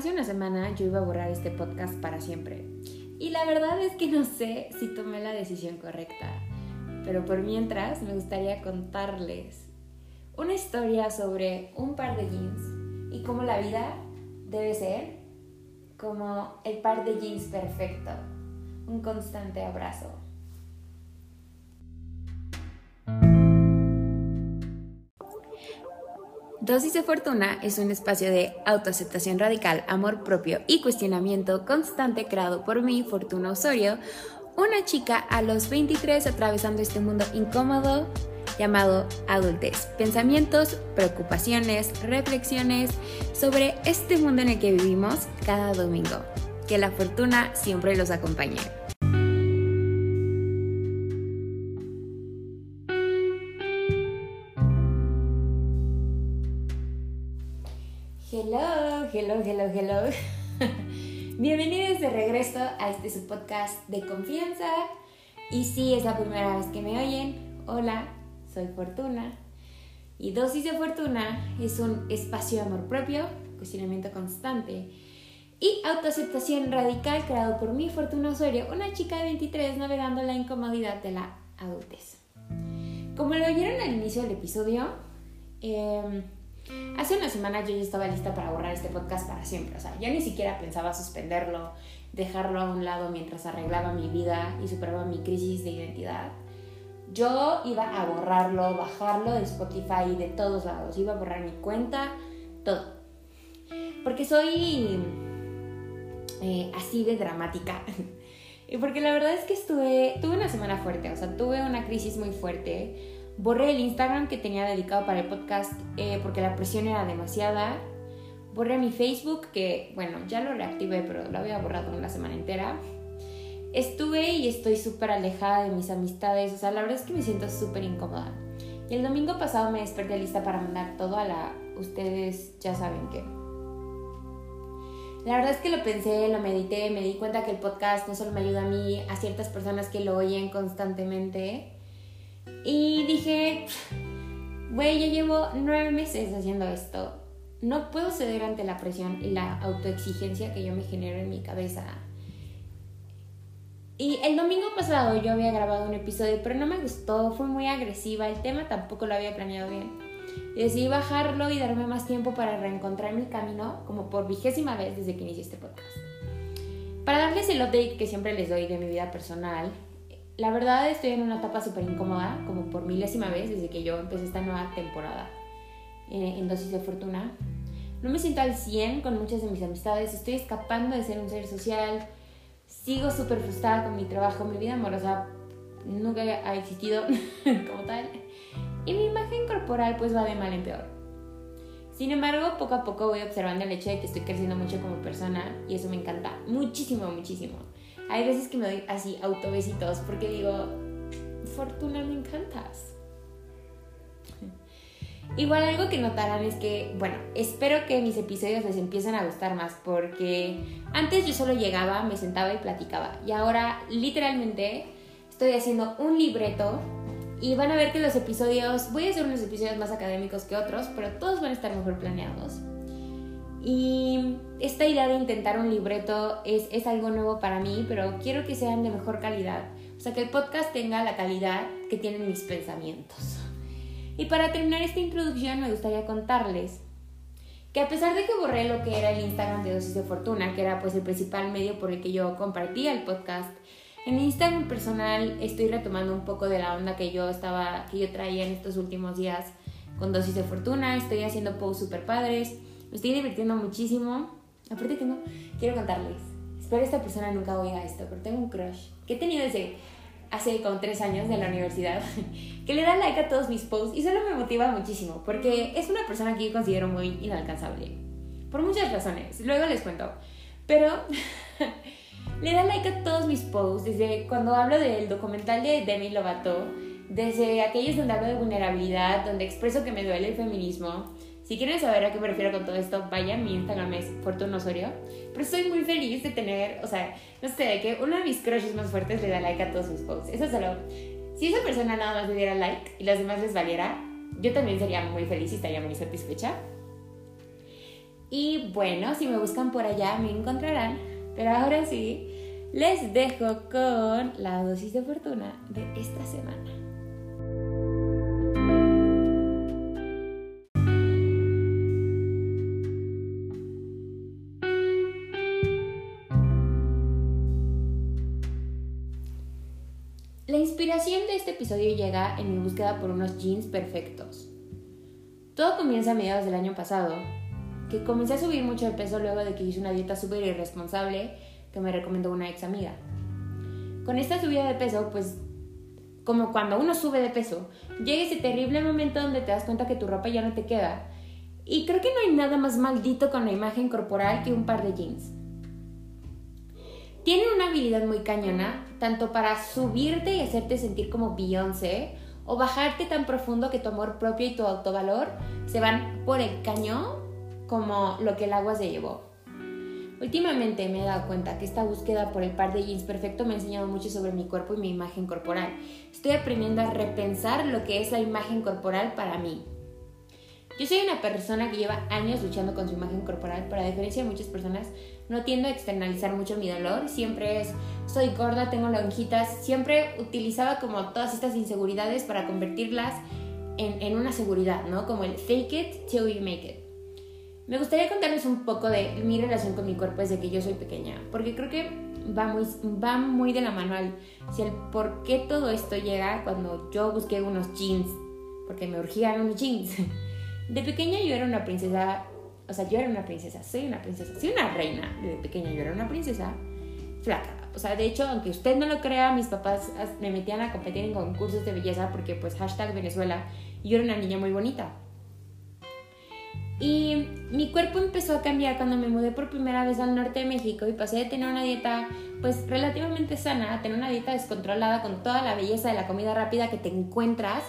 Hace una semana yo iba a borrar este podcast para siempre. Y la verdad es que no sé si tomé la decisión correcta. Pero por mientras me gustaría contarles una historia sobre un par de jeans y cómo la vida debe ser como el par de jeans perfecto. Un constante abrazo. Dosis de Fortuna es un espacio de autoaceptación radical, amor propio y cuestionamiento constante creado por mí, Fortuna Osorio, una chica a los 23 atravesando este mundo incómodo llamado adultez. Pensamientos, preocupaciones, reflexiones sobre este mundo en el que vivimos cada domingo. Que la fortuna siempre los acompañe. Hello, hello, hello. Bienvenidos de regreso a este su podcast de confianza. Y si es la primera vez que me oyen, hola, soy Fortuna. Y Dosis de Fortuna es un espacio de amor propio, cuestionamiento constante y autoaceptación radical creado por mi Fortuna Osorio, una chica de 23 navegando la incomodidad de la adultez. Como lo oyeron al inicio del episodio, eh, Hace una semana yo ya estaba lista para borrar este podcast para siempre. O sea, ya ni siquiera pensaba suspenderlo, dejarlo a un lado mientras arreglaba mi vida y superaba mi crisis de identidad. Yo iba a borrarlo, bajarlo de Spotify de todos lados. Iba a borrar mi cuenta, todo. Porque soy eh, así de dramática. y porque la verdad es que estuve, tuve una semana fuerte, o sea, tuve una crisis muy fuerte Borré el Instagram que tenía dedicado para el podcast eh, porque la presión era demasiada. Borré mi Facebook, que bueno, ya lo reactivé, pero lo había borrado una semana entera. Estuve y estoy súper alejada de mis amistades, o sea, la verdad es que me siento súper incómoda. Y el domingo pasado me desperté lista para mandar todo a la... Ustedes ya saben qué. La verdad es que lo pensé, lo medité, me di cuenta que el podcast no solo me ayuda a mí, a ciertas personas que lo oyen constantemente, y dije, güey, ya llevo nueve meses haciendo esto. No puedo ceder ante la presión y la autoexigencia que yo me genero en mi cabeza. Y el domingo pasado yo había grabado un episodio, pero no me gustó, fue muy agresiva, el tema tampoco lo había planeado bien. Y decidí bajarlo y darme más tiempo para reencontrar mi camino, como por vigésima vez desde que inicié este podcast. Para darles el update que siempre les doy de mi vida personal, la verdad estoy en una etapa súper incómoda, como por milésima vez desde que yo empecé esta nueva temporada eh, en Dosis de Fortuna. No me siento al 100 con muchas de mis amistades, estoy escapando de ser un ser social, sigo súper frustrada con mi trabajo, mi vida amorosa nunca ha existido como tal, y mi imagen corporal pues va de mal en peor. Sin embargo, poco a poco voy observando el hecho de que estoy creciendo mucho como persona y eso me encanta muchísimo, muchísimo. Hay veces que me doy así autobesitos porque digo, Fortuna, me encantas. Igual algo que notarán es que, bueno, espero que mis episodios les empiecen a gustar más porque antes yo solo llegaba, me sentaba y platicaba y ahora literalmente estoy haciendo un libreto y van a ver que los episodios, voy a hacer unos episodios más académicos que otros, pero todos van a estar mejor planeados. Y esta idea de intentar un libreto es, es algo nuevo para mí, pero quiero que sean de mejor calidad. O sea, que el podcast tenga la calidad que tienen mis pensamientos. Y para terminar esta introducción me gustaría contarles que a pesar de que borré lo que era el Instagram de Dosis de Fortuna, que era pues el principal medio por el que yo compartía el podcast, en Instagram personal estoy retomando un poco de la onda que yo estaba, que yo traía en estos últimos días con Dosis de Fortuna, estoy haciendo posts super padres, me estoy divirtiendo muchísimo. Aparte tengo, quiero contarles, espero esta persona nunca oiga esto, pero tengo un crush que he tenido desde hace como tres años de la universidad, que le da like a todos mis posts y solo me motiva muchísimo, porque es una persona que yo considero muy inalcanzable, por muchas razones, luego les cuento, pero le da like a todos mis posts, desde cuando hablo del documental de Demi Lovato, desde aquellos donde hablo de vulnerabilidad, donde expreso que me duele el feminismo, si quieren saber a qué me refiero con todo esto, vayan, mi Instagram es Fortuna Osorio. Pero estoy muy feliz de tener, o sea, no sé, de que uno de mis crushes más fuertes le da like a todos sus posts. Eso solo. Si esa persona nada más le diera like y las demás les valiera, yo también sería muy feliz y estaría muy satisfecha. Y bueno, si me buscan por allá me encontrarán. Pero ahora sí, les dejo con la dosis de fortuna de esta semana. Este episodio llega en mi búsqueda por unos jeans perfectos. Todo comienza a mediados del año pasado, que comencé a subir mucho de peso luego de que hice una dieta súper irresponsable que me recomendó una ex amiga. Con esta subida de peso, pues como cuando uno sube de peso, llega ese terrible momento donde te das cuenta que tu ropa ya no te queda. Y creo que no hay nada más maldito con la imagen corporal que un par de jeans. Tienen una habilidad muy cañona, tanto para subirte y hacerte sentir como Beyoncé, o bajarte tan profundo que tu amor propio y tu autovalor se van por el caño como lo que el agua se llevó. Últimamente me he dado cuenta que esta búsqueda por el par de jeans perfecto me ha enseñado mucho sobre mi cuerpo y mi imagen corporal. Estoy aprendiendo a repensar lo que es la imagen corporal para mí. Yo soy una persona que lleva años luchando con su imagen corporal, pero a diferencia de muchas personas, no tiendo a externalizar mucho mi dolor. Siempre es, soy gorda, tengo lonjitas. Siempre utilizaba como todas estas inseguridades para convertirlas en, en una seguridad, ¿no? Como el fake it till you make it. Me gustaría contarles un poco de mi relación con mi cuerpo desde que yo soy pequeña, porque creo que va muy, va muy de la mano al si el por qué todo esto llega cuando yo busqué unos jeans, porque me urgían unos jeans. De pequeña yo era una princesa, o sea, yo era una princesa, soy una princesa, soy una reina. De pequeña yo era una princesa flaca. O sea, de hecho, aunque usted no lo crea, mis papás me metían a competir en concursos de belleza porque pues hashtag Venezuela yo era una niña muy bonita. Y mi cuerpo empezó a cambiar cuando me mudé por primera vez al norte de México y pasé de tener una dieta pues relativamente sana a tener una dieta descontrolada con toda la belleza de la comida rápida que te encuentras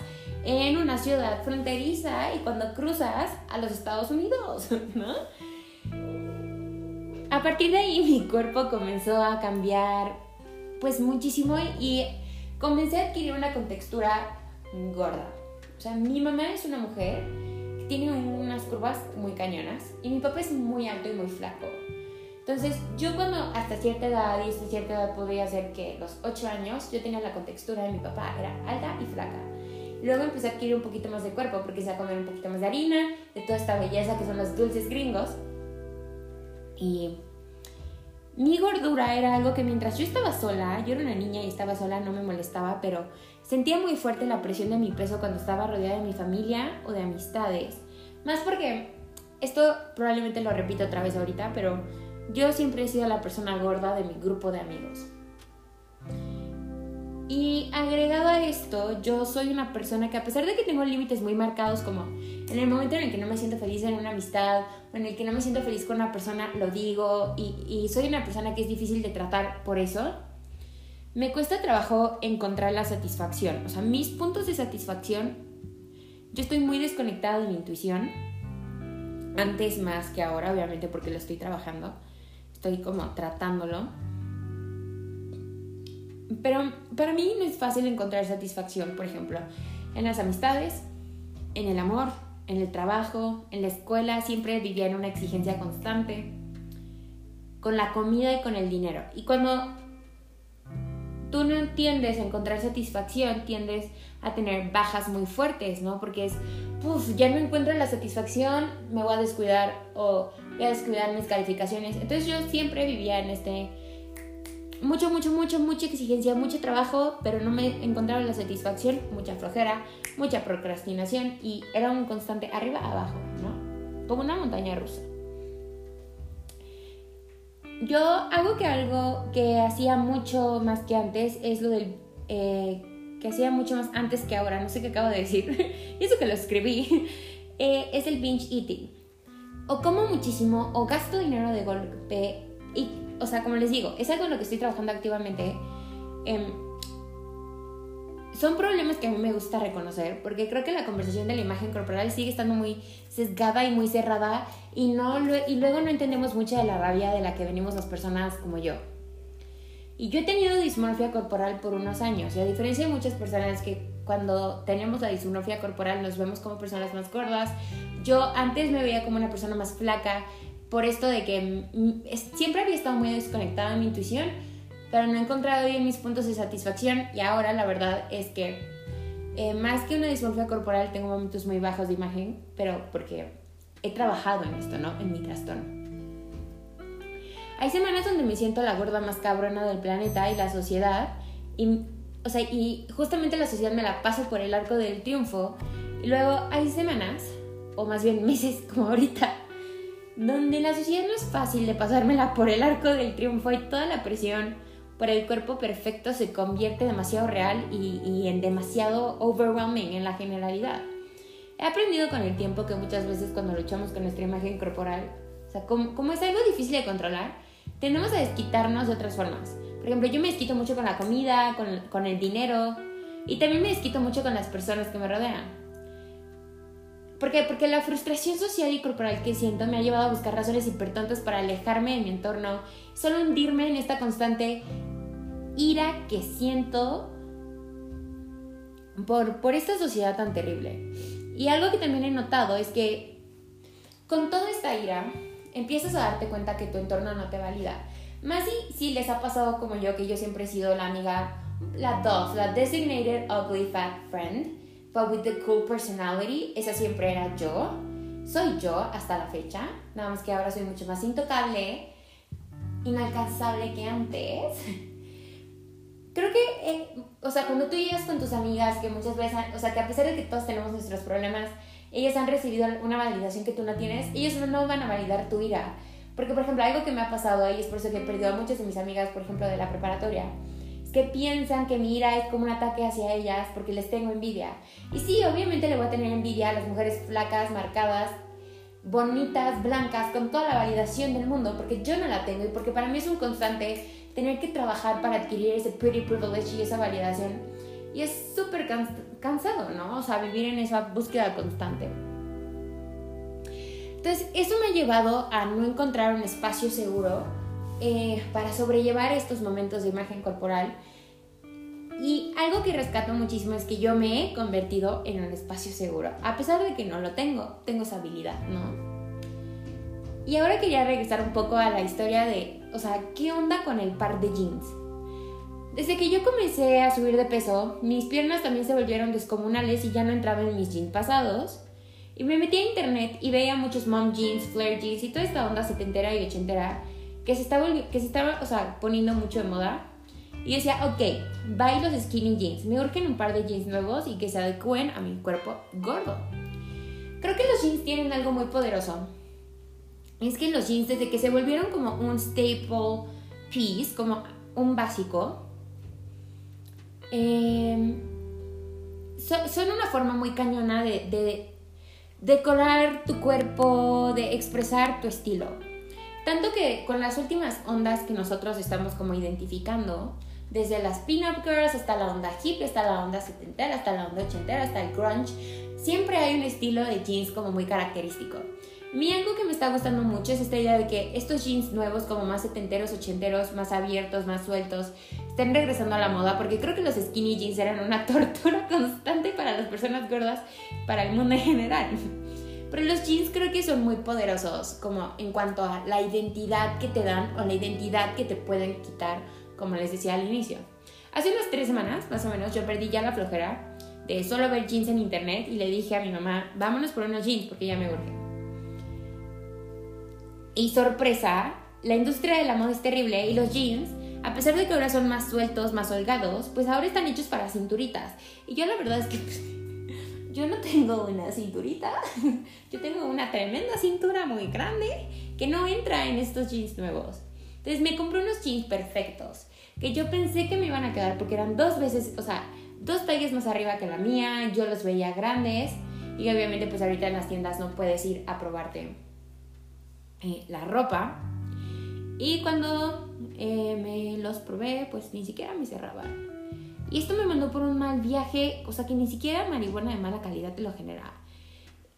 en una ciudad fronteriza y cuando cruzas a los Estados Unidos, ¿no? A partir de ahí mi cuerpo comenzó a cambiar pues muchísimo y comencé a adquirir una contextura gorda. O sea, mi mamá es una mujer tiene unas curvas muy cañonas y mi papá es muy alto y muy flaco. Entonces, yo cuando hasta cierta edad y hasta cierta edad podría ser que los 8 años, yo tenía la contextura de mi papá, era alta y flaca. Luego empecé a adquirir un poquito más de cuerpo porque empecé a comer un poquito más de harina, de toda esta belleza que son los dulces gringos. Y mi gordura era algo que mientras yo estaba sola, yo era una niña y estaba sola, no me molestaba, pero sentía muy fuerte la presión de mi peso cuando estaba rodeada de mi familia o de amistades. Más porque, esto probablemente lo repito otra vez ahorita, pero yo siempre he sido la persona gorda de mi grupo de amigos. Y agregado a esto, yo soy una persona que a pesar de que tengo límites muy marcados, como en el momento en el que no me siento feliz en una amistad o en el que no me siento feliz con una persona, lo digo y, y soy una persona que es difícil de tratar por eso, me cuesta trabajo encontrar la satisfacción. O sea, mis puntos de satisfacción, yo estoy muy desconectada de mi intuición, antes más que ahora, obviamente porque lo estoy trabajando, estoy como tratándolo pero para mí no es fácil encontrar satisfacción, por ejemplo, en las amistades, en el amor, en el trabajo, en la escuela, siempre vivía en una exigencia constante, con la comida y con el dinero. Y cuando tú no tiendes a encontrar satisfacción, tiendes a tener bajas muy fuertes, ¿no? Porque es, puff, ya no encuentro la satisfacción, me voy a descuidar o voy a descuidar mis calificaciones. Entonces yo siempre vivía en este mucho, mucho, mucho, mucha exigencia, mucho trabajo, pero no me encontraba la satisfacción, mucha flojera, mucha procrastinación y era un constante arriba, abajo, ¿no? Como una montaña rusa. Yo hago que algo que hacía mucho más que antes es lo del... Eh, que hacía mucho más antes que ahora, no sé qué acabo de decir, y eso que lo escribí, eh, es el binge eating. O como muchísimo, o gasto dinero de golpe, y o sea, como les digo, es algo en lo que estoy trabajando activamente. Em, son problemas que a mí me gusta reconocer, porque creo que la conversación de la imagen corporal sigue estando muy sesgada y muy cerrada, y, no, y luego no entendemos mucho de la rabia de la que venimos las personas como yo. Y yo he tenido dismorfia corporal por unos años, y a diferencia de muchas personas que cuando tenemos la dismorfia corporal nos vemos como personas más gordas, yo antes me veía como una persona más flaca por esto de que siempre había estado muy desconectada de mi intuición, pero no he encontrado bien mis puntos de satisfacción y ahora la verdad es que eh, más que una dismorfia corporal tengo momentos muy bajos de imagen, pero porque he trabajado en esto, ¿no? En mi trastorno. Hay semanas donde me siento la gorda más cabrona del planeta y la sociedad, y, o sea, y justamente la sociedad me la paso por el arco del triunfo, y luego hay semanas, o más bien meses como ahorita, donde la sociedad no es fácil de pasármela por el arco del triunfo y toda la presión por el cuerpo perfecto se convierte demasiado real y, en demasiado overwhelming en la generalidad. He aprendido con el tiempo que muchas veces cuando luchamos con nuestra imagen corporal, o sea, como, es algo difícil de controlar, tenemos a desquitarnos de otras formas. Por ejemplo, yo me desquito mucho con la comida, con, con el dinero y también me desquito mucho con las personas que me rodean. ¿Por qué? Porque la frustración social y corporal que siento me ha llevado a buscar razones hipertontas para alejarme de mi entorno, solo hundirme en esta constante ira que siento por, por esta sociedad tan terrible. Y algo que también he notado es que con toda esta ira empiezas a darte cuenta que tu entorno no te valida. Más si, si les ha pasado como yo, que yo siempre he sido la amiga, la dos, la designated ugly fat friend but with the cool personality, esa siempre era yo. Soy yo hasta la fecha, nada más que ahora soy mucho más intocable, inalcanzable que antes. Creo que, eh, o sea, cuando tú llegas con tus amigas, que muchas veces, o sea, que a pesar de que todos tenemos nuestros problemas, ellas han recibido una validación que tú no tienes, ellos no van a validar tu ira. Porque, por ejemplo, algo que me ha pasado ahí es por eso que he perdido a muchas de mis amigas, por ejemplo, de la preparatoria que piensan que mi ira es como un ataque hacia ellas porque les tengo envidia. Y sí, obviamente le voy a tener envidia a las mujeres flacas, marcadas, bonitas, blancas, con toda la validación del mundo, porque yo no la tengo y porque para mí es un constante tener que trabajar para adquirir ese pretty privilege y esa validación. Y es súper cansado, ¿no? O sea, vivir en esa búsqueda constante. Entonces, eso me ha llevado a no encontrar un espacio seguro eh, para sobrellevar estos momentos de imagen corporal. Y algo que rescato muchísimo es que yo me he convertido en un espacio seguro, a pesar de que no lo tengo, tengo esa habilidad, ¿no? Y ahora quería regresar un poco a la historia de, o sea, ¿qué onda con el par de jeans? Desde que yo comencé a subir de peso, mis piernas también se volvieron descomunales y ya no entraban en mis jeans pasados. Y me metí a internet y veía muchos mom jeans, flare jeans y toda esta onda setentera y ochentera que se estaba, que se estaba o sea, poniendo mucho de moda. Y decía, ok, va los skinny jeans. Me urgen un par de jeans nuevos y que se adecúen a mi cuerpo gordo. Creo que los jeans tienen algo muy poderoso. Es que los jeans, desde que se volvieron como un staple piece, como un básico, em, son una forma muy cañona de, de decorar tu cuerpo, de expresar tu estilo. Tanto que con las últimas ondas que nosotros estamos como identificando, desde las pin-up girls hasta la onda hip, hasta la onda setentera, hasta la onda ochentera, hasta el grunge, siempre hay un estilo de jeans como muy característico. Mi algo que me está gustando mucho es esta idea de que estos jeans nuevos, como más setenteros, ochenteros, más abiertos, más sueltos, estén regresando a la moda, porque creo que los skinny jeans eran una tortura constante para las personas gordas, para el mundo en general. Pero los jeans creo que son muy poderosos como en cuanto a la identidad que te dan o la identidad que te pueden quitar, como les decía al inicio. Hace unas tres semanas, más o menos, yo perdí ya la flojera de solo ver jeans en internet y le dije a mi mamá, vámonos por unos jeans porque ya me urge. Y sorpresa, la industria de la moda es terrible y los jeans, a pesar de que ahora son más sueltos, más holgados, pues ahora están hechos para cinturitas. Y yo la verdad es que yo no tengo una cinturita, yo tengo una tremenda cintura muy grande que no entra en estos jeans nuevos. Entonces me compré unos jeans perfectos que yo pensé que me iban a quedar porque eran dos veces, o sea, dos tallas más arriba que la mía, yo los veía grandes y obviamente pues ahorita en las tiendas no puedes ir a probarte eh, la ropa. Y cuando eh, me los probé pues ni siquiera me cerraban. Y esto me mandó por un mal viaje, o sea que ni siquiera marihuana de mala calidad te lo genera.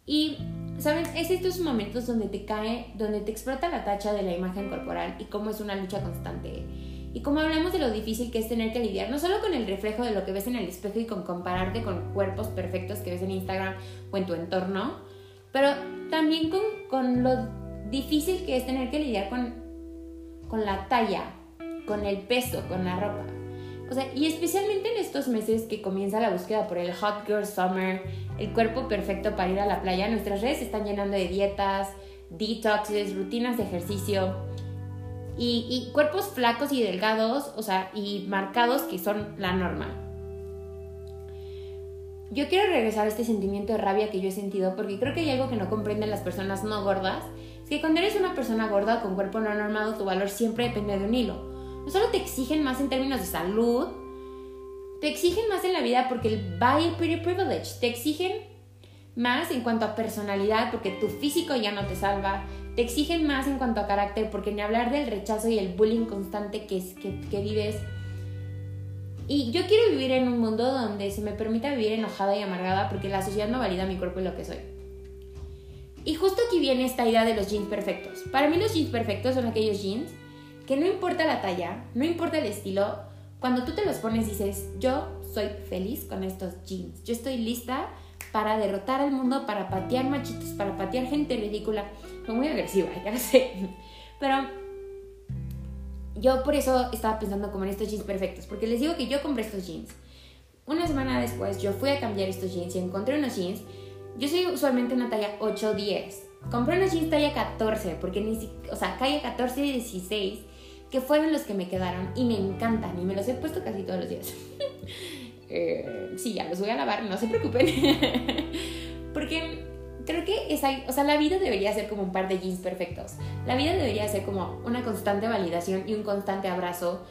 Y, ¿saben? Es estos momentos donde te cae, donde te explota la tacha de la imagen corporal y cómo es una lucha constante. Y como hablamos de lo difícil que es tener que lidiar, no solo con el reflejo de lo que ves en el espejo y con compararte con cuerpos perfectos que ves en Instagram o en tu entorno, pero también con, con lo difícil que es tener que lidiar con, con la talla, con el peso, con la ropa. O sea, y especialmente en estos meses que comienza la búsqueda por el Hot Girl Summer, el cuerpo perfecto para ir a la playa, nuestras redes están llenando de dietas, detoxes, rutinas de ejercicio y, y cuerpos flacos y delgados, o sea, y marcados que son la norma. Yo quiero regresar a este sentimiento de rabia que yo he sentido porque creo que hay algo que no comprenden las personas no gordas. Es que cuando eres una persona gorda con cuerpo no normado, tu valor siempre depende de un hilo no solo te exigen más en términos de salud, te exigen más en la vida porque el body pretty privilege, te exigen más en cuanto a personalidad porque tu físico ya no te salva, te exigen más en cuanto a carácter porque ni hablar del rechazo y el bullying constante que, que, que vives. Y yo quiero vivir en un mundo donde se me permita vivir enojada y amargada porque la sociedad no valida mi cuerpo y lo que soy. Y justo aquí viene esta idea de los jeans perfectos. Para mí los jeans perfectos son aquellos jeans que no importa la talla, no importa el estilo, cuando tú te los pones dices, yo soy feliz con estos jeans, yo estoy lista para derrotar al mundo, para patear machitos, para patear gente ridícula. Fue muy agresiva, ya lo sé. Pero yo por eso estaba pensando como en estos jeans perfectos, porque les digo que yo compré estos jeans. Una semana después yo fui a cambiar estos jeans y encontré unos jeans. Yo soy usualmente una talla 8 o 10. Compré unos jeans talla 14, porque ni o sea, talla 14 y 16 que fueron los que me quedaron y me encantan y me los he puesto casi todos los días. eh, sí, ya los voy a lavar, no se preocupen. Porque creo que esa, o sea, la vida debería ser como un par de jeans perfectos. La vida debería ser como una constante validación y un constante abrazo.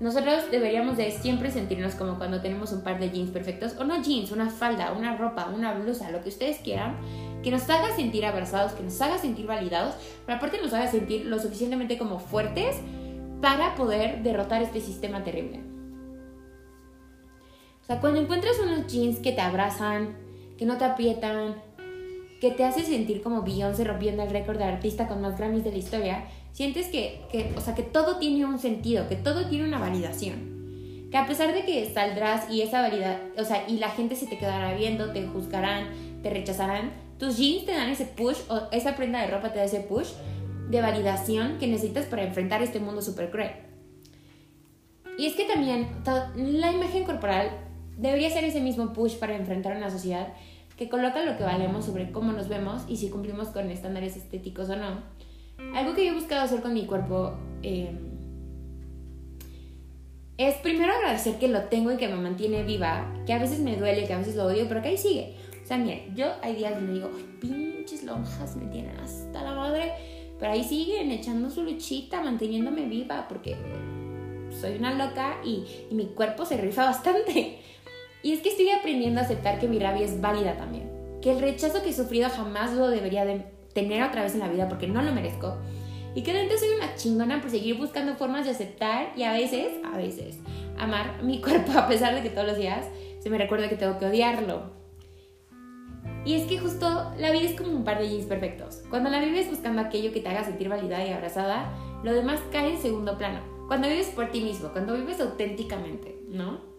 Nosotros deberíamos de siempre sentirnos como cuando tenemos un par de jeans perfectos, o no jeans, una falda, una ropa, una blusa, lo que ustedes quieran, que nos haga sentir abrazados, que nos haga sentir validados, pero aparte nos haga sentir lo suficientemente como fuertes para poder derrotar este sistema terrible. O sea, cuando encuentras unos jeans que te abrazan, que no te aprietan, que te hace sentir como Beyoncé rompiendo el récord de artista con más Grammys de la historia, sientes que, que, o sea, que todo tiene un sentido, que todo tiene una validación. Que a pesar de que saldrás y esa validad, o sea, y la gente se te quedará viendo, te juzgarán, te rechazarán, tus jeans te dan ese push o esa prenda de ropa te da ese push de validación que necesitas para enfrentar este mundo súper cruel. Y es que también la imagen corporal debería ser ese mismo push para enfrentar una sociedad que coloca lo que valemos sobre cómo nos vemos y si cumplimos con estándares estéticos o no. Algo que yo he buscado hacer con mi cuerpo em, es primero agradecer que lo tengo y que me mantiene viva, que a veces me duele, que a veces lo odio, pero que ahí sigue. O sea, miren, yo hay días donde digo, pinches lonjas me tienen hasta la madre pero ahí siguen echando su luchita, manteniéndome viva, porque soy una loca y, mi cuerpo se rifa bastante. Y es que estoy aprendiendo a aceptar que mi rabia es válida también. Que el rechazo que he sufrido jamás lo debería de tener otra vez en la vida porque no lo merezco. Y que soy una chingona por seguir buscando formas de aceptar y a veces, a veces, amar mi cuerpo a pesar de que todos los días se me recuerda que tengo que odiarlo. Y es que justo la vida es como un par de jeans perfectos. Cuando la vives buscando aquello que te haga sentir validada y abrazada, lo demás cae en segundo plano. Cuando vives por ti mismo, cuando vives auténticamente, ¿no?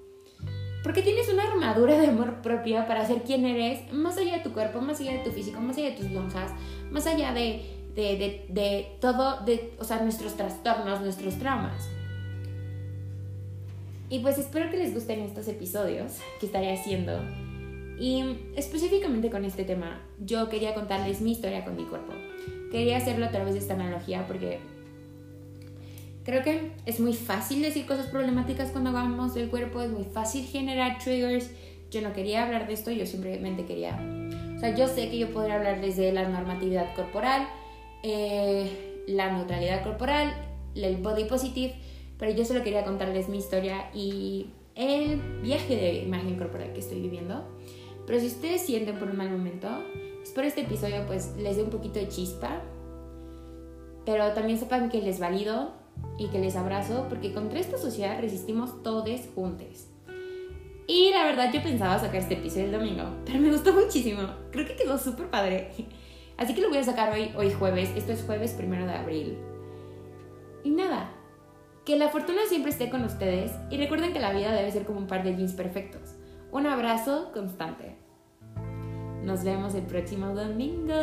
Porque tienes una armadura de amor propia para ser quien eres, más allá de tu cuerpo, más allá de tu físico, más allá de tus lonjas, más allá de, de, de, de todo, de, o sea, nuestros trastornos, nuestros traumas. Y pues espero que les gusten estos episodios que estaré haciendo y específicamente con este tema, yo quería contarles mi historia con mi cuerpo. Quería hacerlo a través de esta analogía porque creo que es muy fácil decir cosas problemáticas cuando hablamos del cuerpo, es muy fácil generar triggers. Yo no quería hablar de esto, yo simplemente quería... O sea, yo sé que yo podría hablarles de la normatividad corporal, eh, la neutralidad corporal, el body positive, pero yo solo quería contarles mi historia y el viaje de imagen corporal que estoy viviendo. Pero si ustedes sienten por un mal momento, espero este episodio pues les dé un poquito de chispa. Pero también sepan que les valido y que les abrazo porque contra esta sociedad resistimos todos juntos. Y la verdad yo pensaba sacar este episodio el domingo, pero me gustó muchísimo. Creo que quedó súper padre. Así que lo voy a sacar hoy, hoy jueves. Esto es jueves primero de abril. Y nada, que la fortuna siempre esté con ustedes y recuerden que la vida debe ser como un par de jeans perfectos. Un abrazo constante. Nos vemos el próximo domingo.